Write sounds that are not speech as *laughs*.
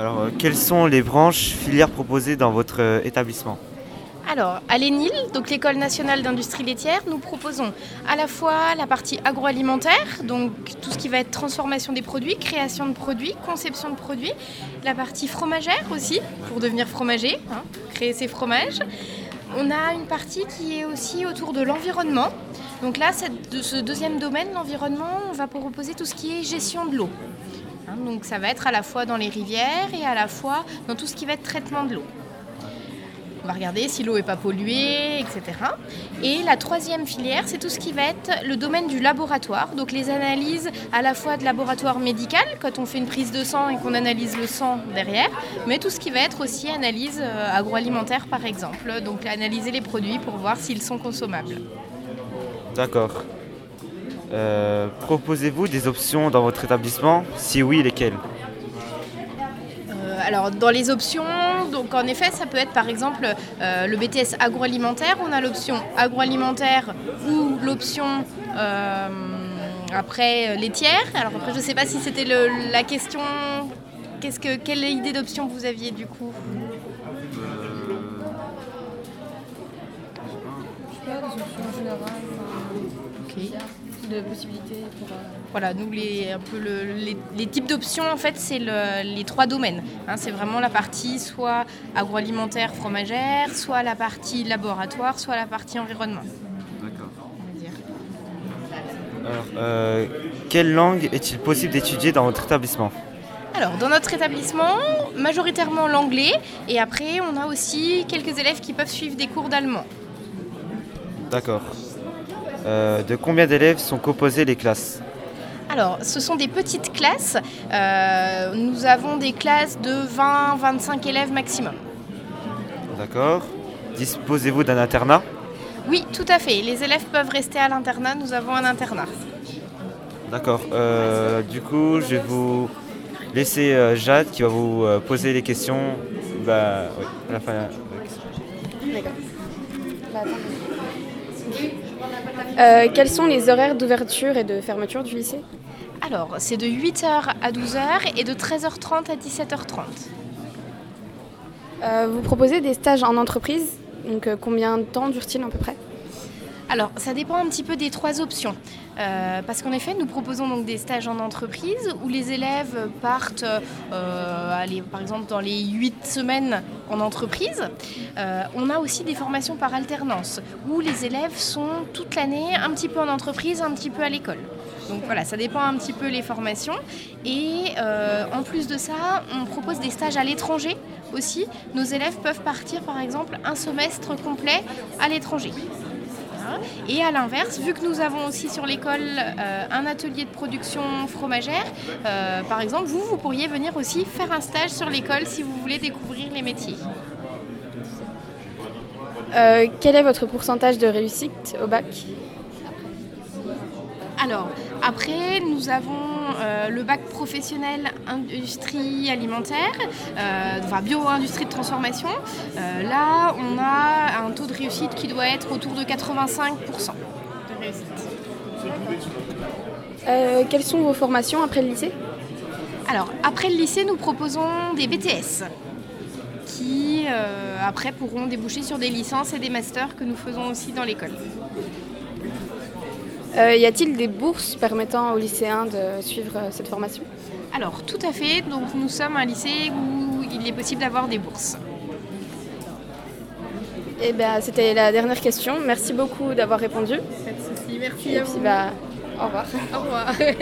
Alors, euh, quelles sont les branches filières proposées dans votre euh, établissement Alors, à l'ENIL, donc l'École nationale d'industrie laitière, nous proposons à la fois la partie agroalimentaire, donc tout ce qui va être transformation des produits, création de produits, conception de produits, la partie fromagère aussi, pour devenir fromager, hein, créer ses fromages. On a une partie qui est aussi autour de l'environnement. Donc là, ce deuxième domaine, l'environnement, on va proposer tout ce qui est gestion de l'eau. Hein, donc ça va être à la fois dans les rivières et à la fois dans tout ce qui va être traitement de l'eau. On va regarder si l'eau n'est pas polluée, etc. Et la troisième filière, c'est tout ce qui va être le domaine du laboratoire. Donc les analyses à la fois de laboratoire médical, quand on fait une prise de sang et qu'on analyse le sang derrière, mais tout ce qui va être aussi analyse euh, agroalimentaire par exemple. Donc analyser les produits pour voir s'ils sont consommables. D'accord. Euh, Proposez-vous des options dans votre établissement Si oui, lesquelles? Euh, alors dans les options, donc en effet, ça peut être par exemple euh, le BTS agroalimentaire. On a l'option agroalimentaire ou l'option euh, après laitière. Alors après, je ne sais pas si c'était la question. Qu'est-ce que quelle idée d'option vous aviez du coup? Je sais pas, des options générales, Ok. de possibilités pour. euh, Voilà, nous les, un peu le- les, les types d'options en fait c'est le- les trois domaines. hein. c'est vraiment la partie soit agroalimentaire fromagère, soit la partie laboratoire, soit la partie environnement. dire. Alors, euh, quelle langue est-il possible d'étudier dans votre établissement? Alors, dans notre établissement, majoritairement l'anglais, et après, on a aussi quelques élèves qui peuvent suivre des cours d'allemand. D'accord. Euh, de combien d'élèves sont composées les classes Alors, ce sont des petites classes. Euh, nous avons des classes de 20-25 élèves maximum. D'accord. Disposez-vous d'un internat Oui, tout à fait. Les élèves peuvent rester à l'internat. Nous avons un internat. D'accord. Euh, du coup, je vais vous laisser euh, Jade qui va vous euh, poser les questions bah, oui, à la fin. D'accord. Euh, quels sont les horaires d'ouverture et de fermeture du lycée Alors, c'est de 8h à 12h et de 13h30 à 17h30. Euh, Vous proposez des stages en entreprise. Donc euh, combien de temps durent-ils à peu près? Alors, ça dépend un petit peu des trois options. Euh, parce qu'en effet, nous proposons donc des stages en entreprise où les élèves partent, euh, par exemple, dans les huit semaines en entreprise. Euh, on a aussi des formations par alternance où les élèves sont toute l'année un petit peu en entreprise, un petit peu à l'école. Donc voilà, ça dépend un petit peu les formations. Et en plus de ça, on propose des stages à l'étranger aussi. Nos élèves peuvent partir par exemple un semestre complet à l'étranger. Et à l'inverse, vu que nous avons aussi sur l'école euh, un atelier de production fromagère, euh, par exemple, vous, vous pourriez venir aussi faire un stage sur l'école si vous voulez découvrir les métiers. Euh, Quel est votre pourcentage de réussite au bac? Alors, après, nous avons euh, le bac professionnel industrie alimentaire, euh, enfin bio-industrie de transformation. Euh, là, on a un taux de réussite qui doit être autour de 85% de réussite. Euh, Quelles sont vos formations après le lycée? Alors, après le lycée, nous proposons des BTS qui, après, pourront déboucher sur des licences et des masters que nous faisons aussi dans l'école. Euh, Y a-t-il des bourses permettant aux lycéens de suivre euh, cette formation? Alors, tout à fait. Donc, nous sommes un lycée où il est possible d'avoir des bourses. Eh ben, c'était la dernière question. Merci beaucoup d'avoir répondu. Pas de souci, merci Et puis, bah, au revoir. Au revoir. *laughs*